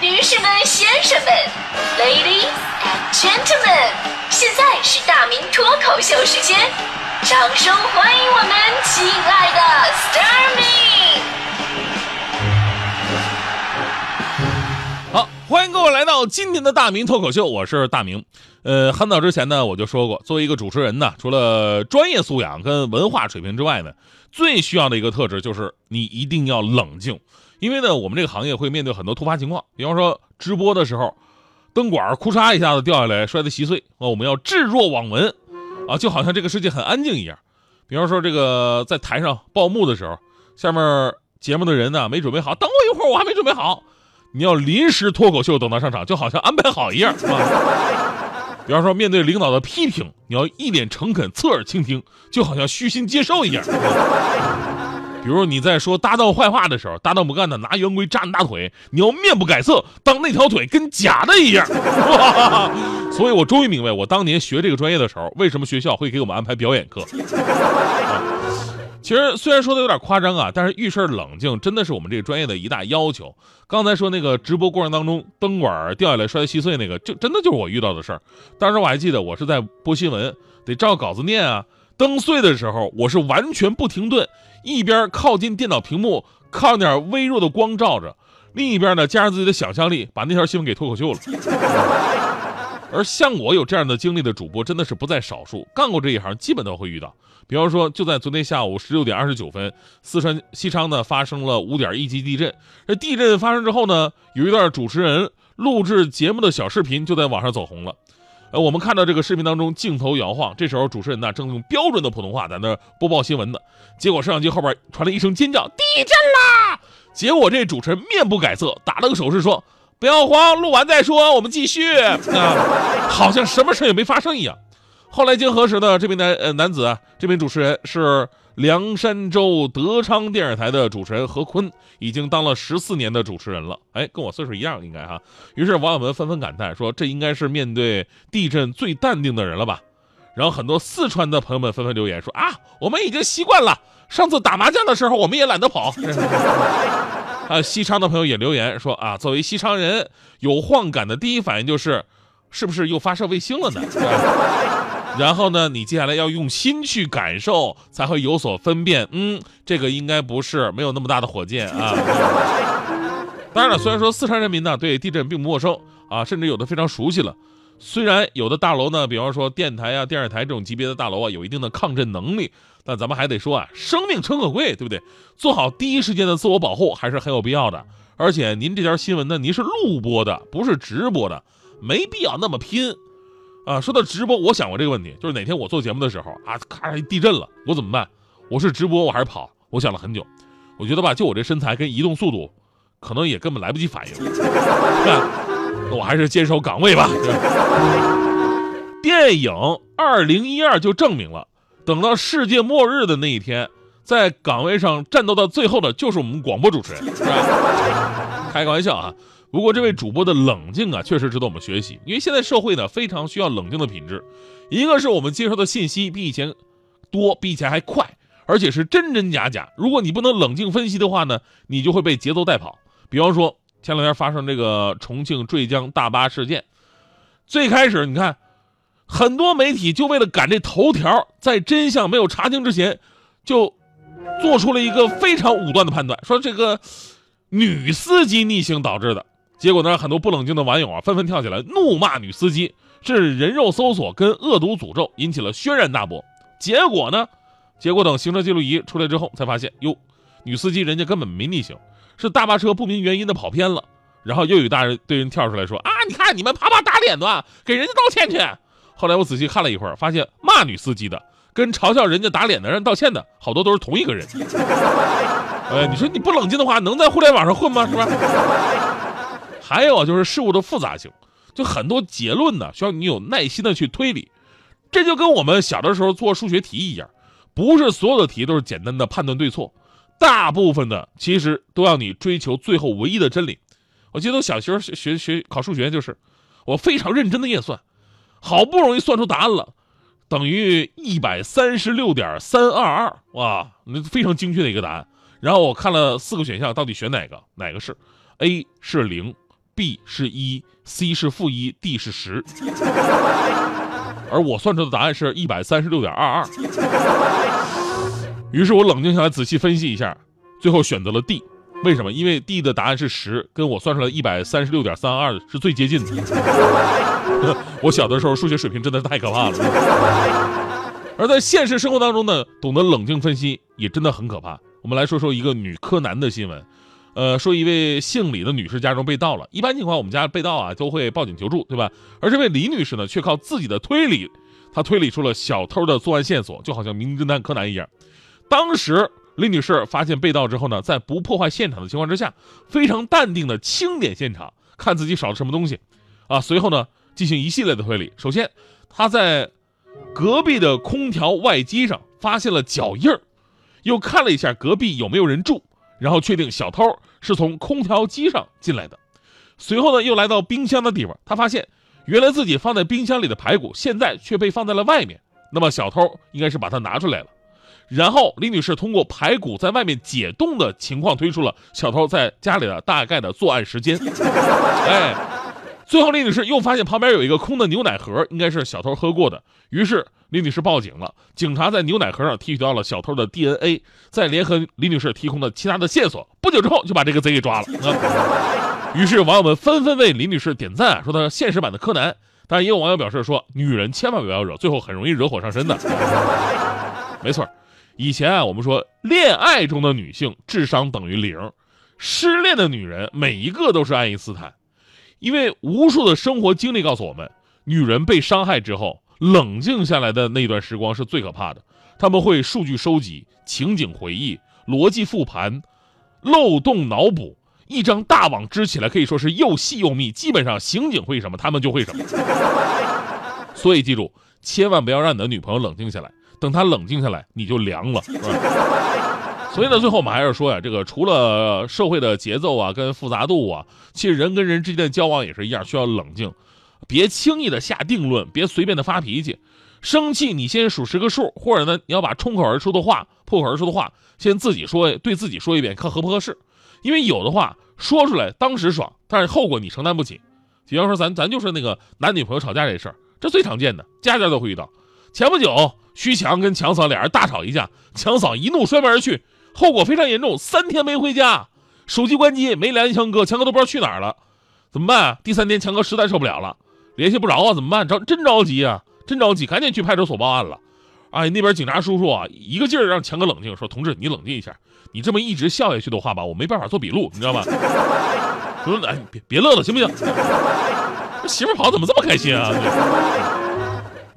女士们、先生们，Ladies and Gentlemen，现在是大明脱口秀时间，掌声欢迎我们亲爱的 Starmy！好，欢迎各位来到今天的大明脱口秀，我是大明。呃，很早之前呢，我就说过，作为一个主持人呢，除了专业素养跟文化水平之外呢，最需要的一个特质就是你一定要冷静，因为呢，我们这个行业会面对很多突发情况，比方说直播的时候，灯管咔嚓一下子掉下来，摔得稀碎，啊，我们要置若罔闻，啊，就好像这个世界很安静一样。比方说这个在台上报幕的时候，下面节目的人呢没准备好，等我一会儿，我还没准备好，你要临时脱口秀等他上场，就好像安排好一样，啊？比方说，面对领导的批评，你要一脸诚恳、侧耳倾听，就好像虚心接受一样。比如你在说搭档坏话的时候，搭档不干的，拿圆规扎你大腿，你要面不改色，当那条腿跟假的一样。所以我终于明白，我当年学这个专业的时候，为什么学校会给我们安排表演课。其实虽然说的有点夸张啊，但是遇事冷静真的是我们这个专业的一大要求。刚才说那个直播过程当中灯管掉下来摔得稀碎那个，就真的就是我遇到的事儿。当时我还记得我是在播新闻，得照稿子念啊。灯碎的时候，我是完全不停顿，一边靠近电脑屏幕，靠点微弱的光照着，另一边呢加上自己的想象力，把那条新闻给脱口秀了。而像我有这样的经历的主播真的是不在少数，干过这一行基本都会遇到。比方说，就在昨天下午十六点二十九分，四川西昌呢发生了五点一级地震。这地震发生之后呢，有一段主持人录制节目的小视频就在网上走红了。呃，我们看到这个视频当中镜头摇晃，这时候主持人呢正用标准的普通话在那播报新闻呢。结果摄像机后边传来一声尖叫：“地震啦！”结果这主持人面不改色，打了个手势说。不要慌，录完再说，我们继续。啊，好像什么事也没发生一样。后来经核实呢，这名男呃男子啊，这名主持人是凉山州德昌电视台的主持人何坤，已经当了十四年的主持人了。哎，跟我岁数一样，应该哈。于是网友们纷纷感叹说，这应该是面对地震最淡定的人了吧？然后很多四川的朋友们纷纷留言说啊，我们已经习惯了，上次打麻将的时候我们也懒得跑。啊，西昌的朋友也留言说啊，作为西昌人，有晃感的第一反应就是，是不是又发射卫星了呢？然后呢，你接下来要用心去感受，才会有所分辨。嗯，这个应该不是没有那么大的火箭啊。当然了，虽然说四川人民呢对地震并不陌生啊，甚至有的非常熟悉了。虽然有的大楼呢，比方说电台啊、电视台这种级别的大楼啊，有一定的抗震能力，但咱们还得说啊，生命诚可贵，对不对？做好第一时间的自我保护还是很有必要的。而且您这条新闻呢，您是录播的，不是直播的，没必要那么拼啊。说到直播，我想过这个问题，就是哪天我做节目的时候啊，咔一地震了，我怎么办？我是直播，我还是跑？我想了很久，我觉得吧，就我这身材跟移动速度，可能也根本来不及反应。我还是坚守岗位吧。电影《二零一二》就证明了，等到世界末日的那一天，在岗位上战斗到最后的就是我们广播主持人，是吧？开个玩笑啊！不过这位主播的冷静啊，确实值得我们学习，因为现在社会呢非常需要冷静的品质。一个是我们接收的信息比以前多，比以前还快，而且是真真假假。如果你不能冷静分析的话呢，你就会被节奏带跑。比方说。前两天发生这个重庆坠江大巴事件，最开始你看，很多媒体就为了赶这头条，在真相没有查清之前，就做出了一个非常武断的判断，说这个女司机逆行导致的。结果呢，很多不冷静的网友啊，纷纷跳起来怒骂女司机，是人肉搜索跟恶毒诅咒，引起了轩然大波。结果呢，结果等行车记录仪出来之后，才发现哟，女司机人家根本没逆行。是大巴车不明原因的跑偏了，然后又有大人对人跳出来说啊，你看你们啪啪打脸的，给人家道歉去。后来我仔细看了一会儿，发现骂女司机的跟嘲笑人家打脸的人道歉的好多都是同一个人。哎，你说你不冷静的话，能在互联网上混吗？是吧？还有就是事物的复杂性，就很多结论呢，需要你有耐心的去推理。这就跟我们小的时候做数学题一样，不是所有的题都是简单的判断对错。大部分的其实都要你追求最后唯一的真理。我记得我小时候学学学考数学，就是我非常认真的验算，好不容易算出答案了，等于一百三十六点三二二，哇，那非常精确的一个答案。然后我看了四个选项，到底选哪个？哪个是？A 是零 B 是一，C 是负一，D 是十，而我算出的答案是一百三十六点二二。于是我冷静下来，仔细分析一下，最后选择了 D。为什么？因为 D 的答案是十，跟我算出来一百三十六点三二是最接近的。我小的时候数学水平真的是太可怕了。而在现实生活当中呢，懂得冷静分析也真的很可怕。我们来说说一个女柯南的新闻。呃，说一位姓李的女士家中被盗了。一般情况，我们家被盗啊都会报警求助，对吧？而这位李女士呢，却靠自己的推理，她推理出了小偷的作案线索，就好像名侦探柯南一样。当时。李女士发现被盗之后呢，在不破坏现场的情况之下，非常淡定的清点现场，看自己少了什么东西，啊，随后呢进行一系列的推理。首先，她在隔壁的空调外机上发现了脚印儿，又看了一下隔壁有没有人住，然后确定小偷是从空调机上进来的。随后呢，又来到冰箱的地方，他发现原来自己放在冰箱里的排骨现在却被放在了外面，那么小偷应该是把它拿出来了。然后李女士通过排骨在外面解冻的情况推出了小偷在家里的大概的作案时间。哎，最后李女士又发现旁边有一个空的牛奶盒，应该是小偷喝过的。于是李女士报警了，警察在牛奶盒上提取到了小偷的 DNA，再联合李女士提供的其他的线索，不久之后就把这个贼给抓了。于是网友们纷纷为李女士点赞，说她现实版的柯南。但也有网友表示说，女人千万不要惹，最后很容易惹火上身的。没错。以前啊，我们说恋爱中的女性智商等于零，失恋的女人每一个都是爱因斯坦，因为无数的生活经历告诉我们，女人被伤害之后，冷静下来的那段时光是最可怕的。他们会数据收集、情景回忆、逻辑复盘、漏洞脑补，一张大网织起来可以说是又细又密。基本上刑警会什么，他们就会什么。所以记住，千万不要让你的女朋友冷静下来。等她冷静下来，你就凉了。所以呢，最后我们还是说呀，这个除了社会的节奏啊跟复杂度啊，其实人跟人之间的交往也是一样，需要冷静，别轻易的下定论，别随便的发脾气。生气你先数十个数，或者呢，你要把冲口而出的话、破口而出的话，先自己说，对自己说一遍，看合不合适。因为有的话说出来当时爽，但是后果你承担不起。比方说咱咱就是那个男女朋友吵架这事儿，这最常见的，家家都会遇到。前不久。徐强跟强嫂俩人大吵一架，强嫂一怒摔门而去，后果非常严重，三天没回家，手机关机，没联系强哥，强哥都不知道去哪儿了，怎么办？第三天强哥实在受不了了，联系不着啊，怎么办？着真着急啊，真着急，赶紧去派出所报案了。哎，那边警察叔叔啊，一个劲儿让强哥冷静，说：“同志，你冷静一下，你这么一直笑下去的话吧，我没办法做笔录，你知道吗？” 说：“哎，别别乐了，行不行？媳妇跑怎么这么开心啊？”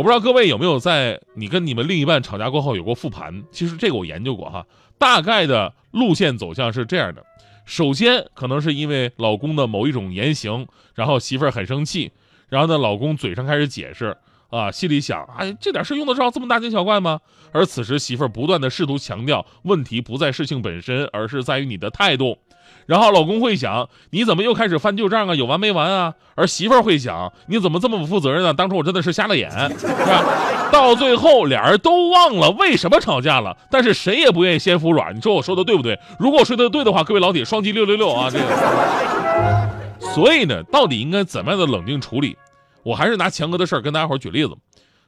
我不知道各位有没有在你跟你们另一半吵架过后有过复盘？其实这个我研究过哈，大概的路线走向是这样的：首先可能是因为老公的某一种言行，然后媳妇儿很生气，然后呢老公嘴上开始解释啊，心里想，哎，这点事用得着这么大惊小怪吗？而此时媳妇儿不断的试图强调，问题不在事情本身，而是在于你的态度。然后老公会想，你怎么又开始翻旧账啊？有完没完啊？而媳妇儿会想，你怎么这么不负责任呢？当初我真的是瞎了眼，是吧？到最后俩人都忘了为什么吵架了，但是谁也不愿意先服软。你说我说的对不对？如果我说的对的话，各位老铁双击六六六啊！这个，所以呢，到底应该怎么样的冷静处理？我还是拿强哥的事儿跟大家伙举例子。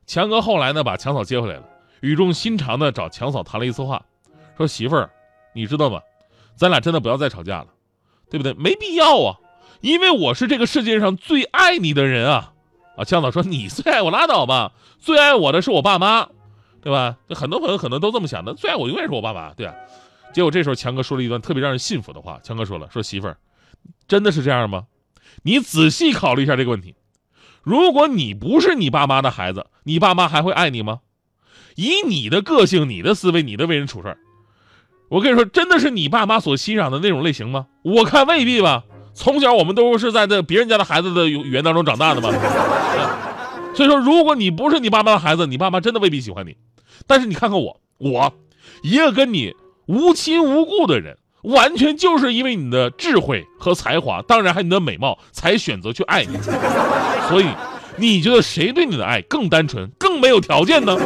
强哥后来呢，把强嫂接回来了，语重心长的找强嫂谈了一次话，说媳妇儿，你知道吗？咱俩真的不要再吵架了，对不对？没必要啊，因为我是这个世界上最爱你的人啊！啊，强嫂说你最爱我拉倒吧，最爱我的是我爸妈，对吧？很多朋友可能都这么想的，最爱我永远是我爸妈，对啊。结果这时候强哥说了一段特别让人信服的话，强哥说了，说媳妇儿，真的是这样吗？你仔细考虑一下这个问题，如果你不是你爸妈的孩子，你爸妈还会爱你吗？以你的个性、你的思维、你的为人处事。我跟你说，真的是你爸妈所欣赏的那种类型吗？我看未必吧。从小我们都是在这别人家的孩子的语言当中长大的嘛。所以说，如果你不是你爸妈的孩子，你爸妈真的未必喜欢你。但是你看看我，我一个跟你无亲无故的人，完全就是因为你的智慧和才华，当然还有你的美貌，才选择去爱你。所以，你觉得谁对你的爱更单纯、更没有条件呢？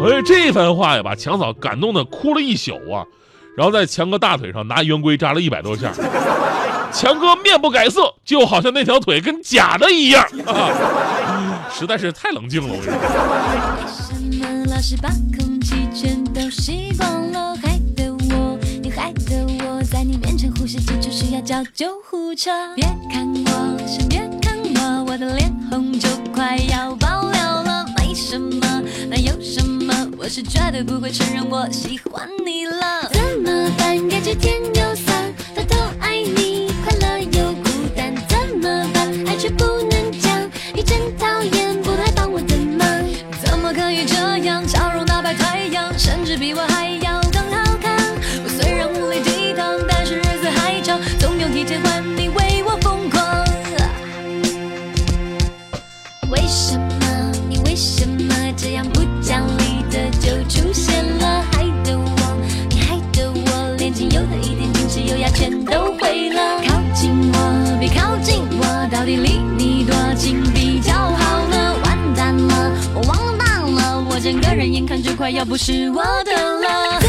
哎，这番话呀，把强嫂感动的哭了一宿啊，然后在强哥大腿上拿圆规扎了一百多下。强哥面不改色，就好像那条腿跟假的一样啊！实在是太冷静了，我跟你说。为什么老是把空气全都吸光了？害得我，你害得我在你面前呼吸急促，需要叫救护车。别看我，先别看我，我的脸红就快要爆我是绝对不会承认我喜欢你了。怎么办？感觉天又酸，偷偷爱你，快乐又孤单。怎么办？爱却不能讲，你真讨厌，不来帮我的忙。怎么可以这样？笑容大白太阳，甚至比我还要要不是我的了。